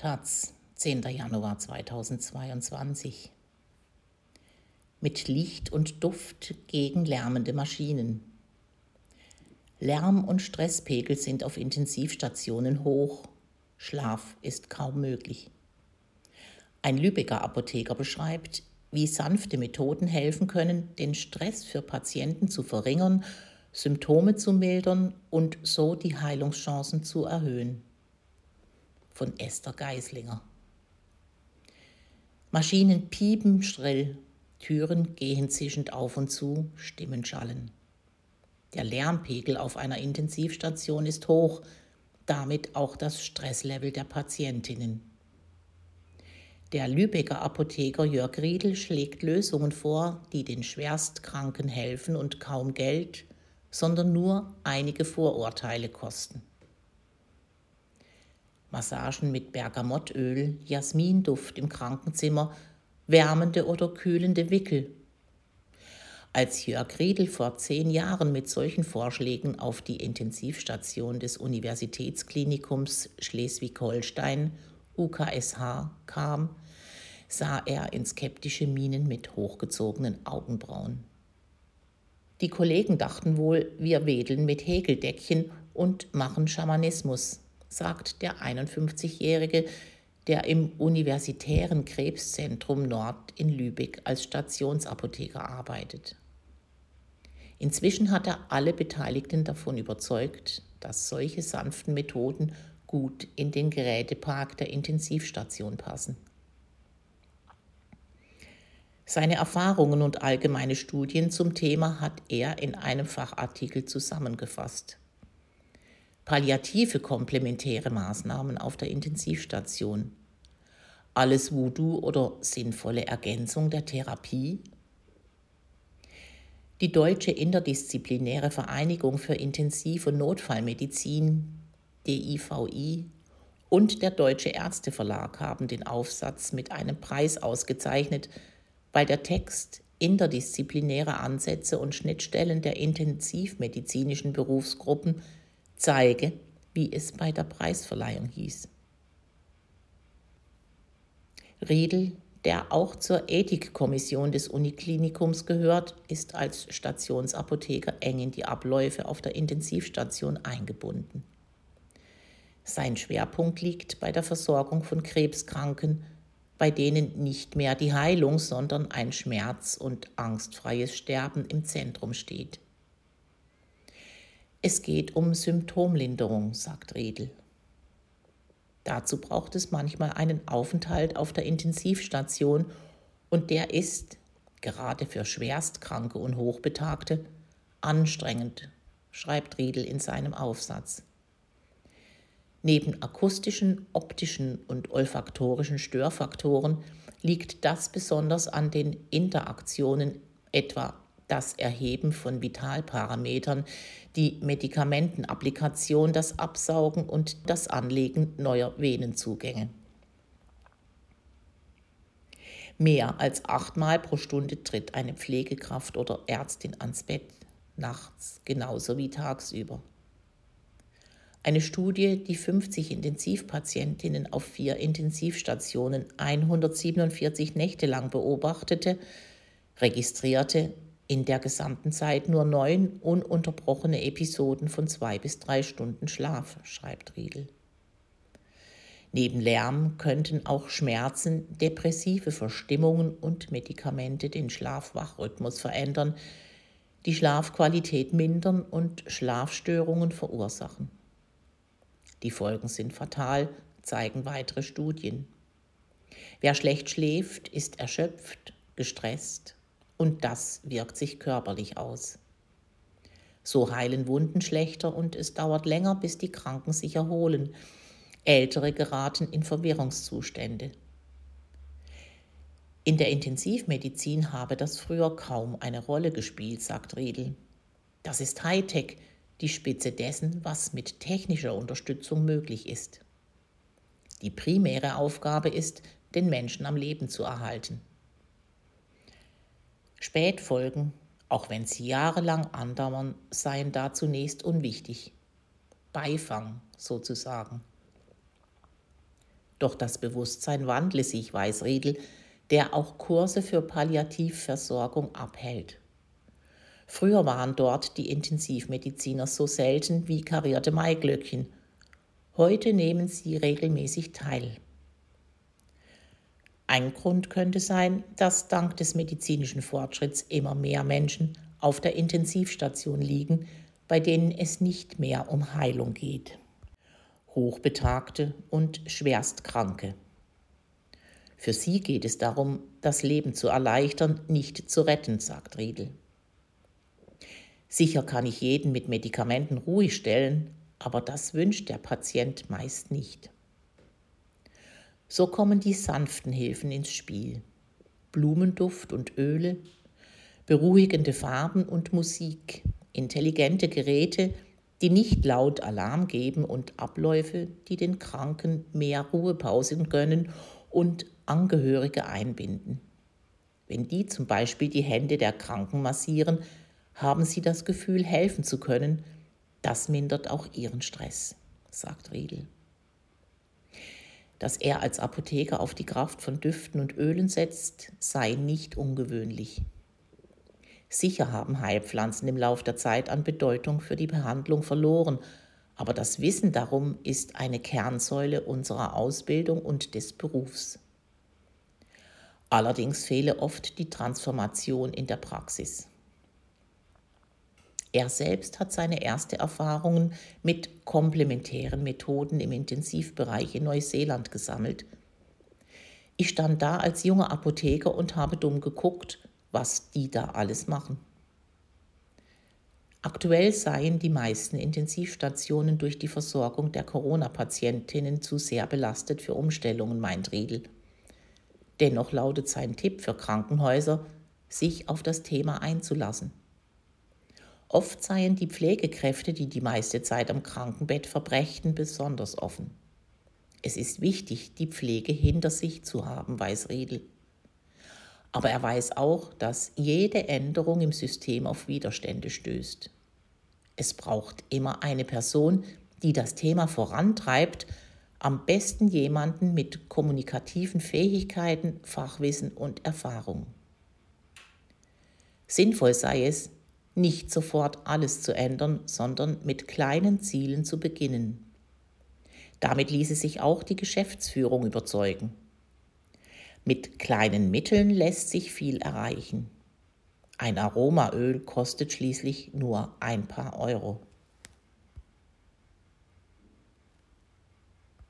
Taz, 10. Januar 2022. Mit Licht und Duft gegen lärmende Maschinen. Lärm- und Stresspegel sind auf Intensivstationen hoch. Schlaf ist kaum möglich. Ein Lübecker Apotheker beschreibt, wie sanfte Methoden helfen können, den Stress für Patienten zu verringern, Symptome zu mildern und so die Heilungschancen zu erhöhen von Esther Geislinger. Maschinen piepen schrill, Türen gehen zischend auf und zu, Stimmen schallen. Der Lärmpegel auf einer Intensivstation ist hoch, damit auch das Stresslevel der Patientinnen. Der Lübecker Apotheker Jörg Riedel schlägt Lösungen vor, die den Schwerstkranken helfen und kaum Geld, sondern nur einige Vorurteile kosten. Massagen mit Bergamottöl, Jasminduft im Krankenzimmer, wärmende oder kühlende Wickel. Als Jörg Riedel vor zehn Jahren mit solchen Vorschlägen auf die Intensivstation des Universitätsklinikums Schleswig-Holstein UKSH kam, sah er in skeptische Mienen mit hochgezogenen Augenbrauen. Die Kollegen dachten wohl, wir wedeln mit Häkeldeckchen und machen Schamanismus sagt der 51-Jährige, der im Universitären Krebszentrum Nord in Lübeck als Stationsapotheker arbeitet. Inzwischen hat er alle Beteiligten davon überzeugt, dass solche sanften Methoden gut in den Gerätepark der Intensivstation passen. Seine Erfahrungen und allgemeine Studien zum Thema hat er in einem Fachartikel zusammengefasst palliative komplementäre Maßnahmen auf der Intensivstation. Alles Voodoo oder sinnvolle Ergänzung der Therapie? Die Deutsche Interdisziplinäre Vereinigung für Intensiv- und Notfallmedizin, DIVI, und der Deutsche Ärzteverlag haben den Aufsatz mit einem Preis ausgezeichnet, weil der Text interdisziplinäre Ansätze und Schnittstellen der intensivmedizinischen Berufsgruppen zeige, wie es bei der Preisverleihung hieß. Riedel, der auch zur Ethikkommission des Uniklinikums gehört, ist als Stationsapotheker eng in die Abläufe auf der Intensivstation eingebunden. Sein Schwerpunkt liegt bei der Versorgung von Krebskranken, bei denen nicht mehr die Heilung, sondern ein schmerz- und angstfreies Sterben im Zentrum steht. Es geht um Symptomlinderung, sagt Redel. Dazu braucht es manchmal einen Aufenthalt auf der Intensivstation und der ist, gerade für Schwerstkranke und Hochbetagte, anstrengend, schreibt Riedel in seinem Aufsatz. Neben akustischen, optischen und olfaktorischen Störfaktoren liegt das besonders an den Interaktionen etwa das Erheben von Vitalparametern, die Medikamentenapplikation, das Absaugen und das Anlegen neuer Venenzugänge. Mehr als achtmal pro Stunde tritt eine Pflegekraft oder Ärztin ans Bett, nachts genauso wie tagsüber. Eine Studie, die 50 Intensivpatientinnen auf vier Intensivstationen 147 Nächte lang beobachtete, registrierte in der gesamten Zeit nur neun ununterbrochene Episoden von zwei bis drei Stunden Schlaf, schreibt Riedel. Neben Lärm könnten auch Schmerzen, depressive Verstimmungen und Medikamente den Schlafwachrhythmus verändern, die Schlafqualität mindern und Schlafstörungen verursachen. Die Folgen sind fatal, zeigen weitere Studien. Wer schlecht schläft, ist erschöpft, gestresst und das wirkt sich körperlich aus. So heilen Wunden schlechter und es dauert länger, bis die Kranken sich erholen. Ältere geraten in Verwirrungszustände. In der Intensivmedizin habe das früher kaum eine Rolle gespielt, sagt Riedel. Das ist Hightech, die Spitze dessen, was mit technischer Unterstützung möglich ist. Die primäre Aufgabe ist, den Menschen am Leben zu erhalten. Spätfolgen, auch wenn sie jahrelang andauern, seien da zunächst unwichtig. Beifang sozusagen. Doch das Bewusstsein wandle sich, weiß Riedel, der auch Kurse für Palliativversorgung abhält. Früher waren dort die Intensivmediziner so selten wie karierte Maiglöckchen. Heute nehmen sie regelmäßig teil. Ein Grund könnte sein, dass dank des medizinischen Fortschritts immer mehr Menschen auf der Intensivstation liegen, bei denen es nicht mehr um Heilung geht. Hochbetagte und Schwerstkranke. Für sie geht es darum, das Leben zu erleichtern, nicht zu retten, sagt Riedel. Sicher kann ich jeden mit Medikamenten ruhig stellen, aber das wünscht der Patient meist nicht. So kommen die sanften Hilfen ins Spiel. Blumenduft und Öle, beruhigende Farben und Musik, intelligente Geräte, die nicht laut Alarm geben und Abläufe, die den Kranken mehr Ruhepausen gönnen und Angehörige einbinden. Wenn die zum Beispiel die Hände der Kranken massieren, haben sie das Gefühl, helfen zu können. Das mindert auch ihren Stress, sagt Riedel. Dass er als Apotheker auf die Kraft von Düften und Ölen setzt, sei nicht ungewöhnlich. Sicher haben Heilpflanzen im Lauf der Zeit an Bedeutung für die Behandlung verloren, aber das Wissen darum ist eine Kernsäule unserer Ausbildung und des Berufs. Allerdings fehle oft die Transformation in der Praxis. Er selbst hat seine erste Erfahrungen mit komplementären Methoden im Intensivbereich in Neuseeland gesammelt. Ich stand da als junger Apotheker und habe dumm geguckt, was die da alles machen. Aktuell seien die meisten Intensivstationen durch die Versorgung der Corona-Patientinnen zu sehr belastet für Umstellungen, meint Riedel. Dennoch lautet sein Tipp für Krankenhäuser, sich auf das Thema einzulassen. Oft seien die Pflegekräfte, die die meiste Zeit am Krankenbett verbrächten, besonders offen. Es ist wichtig, die Pflege hinter sich zu haben, weiß Riedel. Aber er weiß auch, dass jede Änderung im System auf Widerstände stößt. Es braucht immer eine Person, die das Thema vorantreibt, am besten jemanden mit kommunikativen Fähigkeiten, Fachwissen und Erfahrung. Sinnvoll sei es, nicht sofort alles zu ändern, sondern mit kleinen Zielen zu beginnen. Damit ließe sich auch die Geschäftsführung überzeugen. Mit kleinen Mitteln lässt sich viel erreichen. Ein Aromaöl kostet schließlich nur ein paar Euro.